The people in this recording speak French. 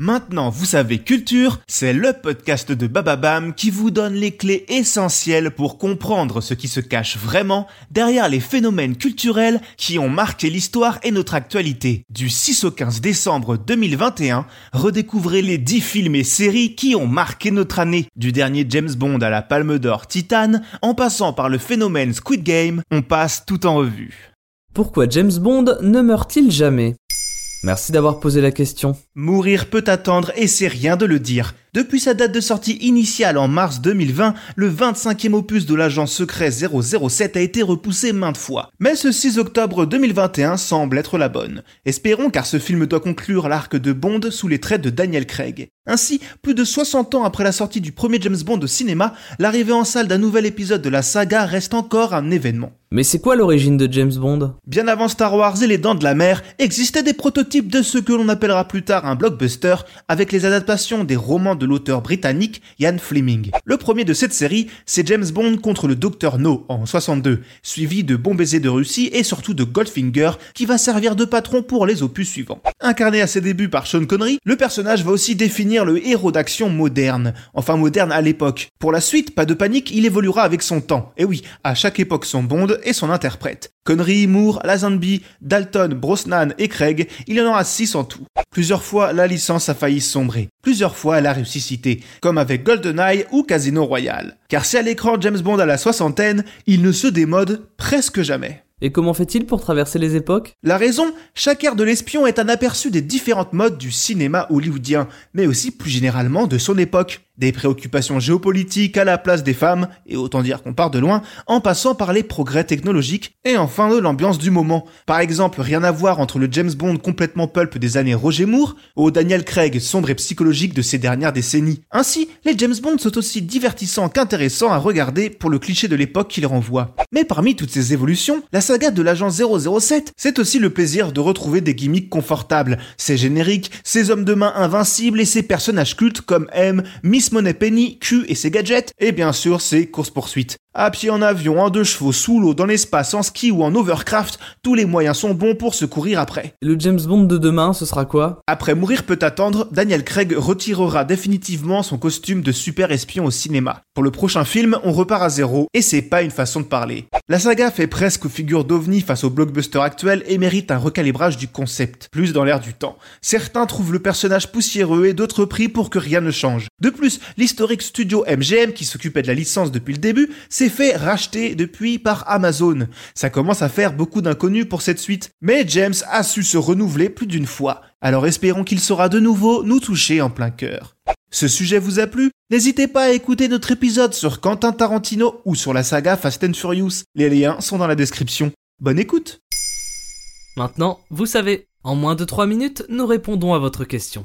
Maintenant, vous savez culture, c'est le podcast de Bababam qui vous donne les clés essentielles pour comprendre ce qui se cache vraiment derrière les phénomènes culturels qui ont marqué l'histoire et notre actualité. Du 6 au 15 décembre 2021, redécouvrez les 10 films et séries qui ont marqué notre année. Du dernier James Bond à la Palme d'Or Titan, en passant par le phénomène Squid Game, on passe tout en revue. Pourquoi James Bond ne meurt-il jamais? Merci d'avoir posé la question. Mourir peut attendre et c'est rien de le dire. Depuis sa date de sortie initiale en mars 2020, le 25e opus de l'agent secret 007 a été repoussé maintes fois. Mais ce 6 octobre 2021 semble être la bonne. Espérons car ce film doit conclure l'arc de Bond sous les traits de Daniel Craig. Ainsi, plus de 60 ans après la sortie du premier James Bond au cinéma, l'arrivée en salle d'un nouvel épisode de la saga reste encore un événement. Mais c'est quoi l'origine de James Bond? Bien avant Star Wars et les Dents de la Mer, existaient des prototypes de ce que l'on appellera plus tard un blockbuster avec les adaptations des romans de l'auteur britannique Ian Fleming. Le premier de cette série, c'est James Bond contre le Docteur No en 62, suivi de Bon baiser de Russie et surtout de Goldfinger qui va servir de patron pour les opus suivants. Incarné à ses débuts par Sean Connery, le personnage va aussi définir le héros d'action moderne, enfin moderne à l'époque. Pour la suite, pas de panique, il évoluera avec son temps. Et oui, à chaque époque son Bond et son interprète. Connery, Moore, Lazenby, Dalton, Brosnan et Craig, il y en aura 6 en tout. Plusieurs fois, la licence a failli sombrer. Plusieurs fois, elle a ressuscité, comme avec GoldenEye ou Casino Royale. Car si à l'écran James Bond a la soixantaine, il ne se démode presque jamais. Et comment fait-il pour traverser les époques? La raison, chaque ère de l'espion est un aperçu des différentes modes du cinéma hollywoodien, mais aussi plus généralement de son époque. Des préoccupations géopolitiques à la place des femmes, et autant dire qu'on part de loin, en passant par les progrès technologiques, et enfin de l'ambiance du moment. Par exemple, rien à voir entre le James Bond complètement pulp des années Roger Moore, au Daniel Craig sombre et psychologique de ces dernières décennies. Ainsi, les James Bond sont aussi divertissants qu'intéressants à regarder pour le cliché de l'époque qu'ils renvoient. Mais parmi toutes ces évolutions, la saga de l'agent 007, c'est aussi le plaisir de retrouver des gimmicks confortables, ses génériques, ses hommes de main invincibles et ses personnages cultes comme M, Miss Money Penny, Q et ses gadgets, et bien sûr ses courses-poursuites. À pied en avion, en deux chevaux, sous l'eau, dans l'espace, en ski ou en overcraft, tous les moyens sont bons pour se courir après. Le James Bond de demain, ce sera quoi? Après Mourir peut attendre, Daniel Craig retirera définitivement son costume de super espion au cinéma. Pour le prochain film, on repart à zéro, et c'est pas une façon de parler. La saga fait presque figure d'ovni face au blockbuster actuel et mérite un recalibrage du concept, plus dans l'air du temps. Certains trouvent le personnage poussiéreux et d'autres prient pour que rien ne change. De plus, l'historique studio MGM qui s'occupait de la licence depuis le début s'est fait racheter depuis par Amazon. Ça commence à faire beaucoup d'inconnus pour cette suite, mais James a su se renouveler plus d'une fois. Alors espérons qu'il saura de nouveau nous toucher en plein cœur. Ce sujet vous a plu? N'hésitez pas à écouter notre épisode sur Quentin Tarantino ou sur la saga Fast and Furious. Les liens sont dans la description. Bonne écoute Maintenant, vous savez. En moins de 3 minutes, nous répondons à votre question.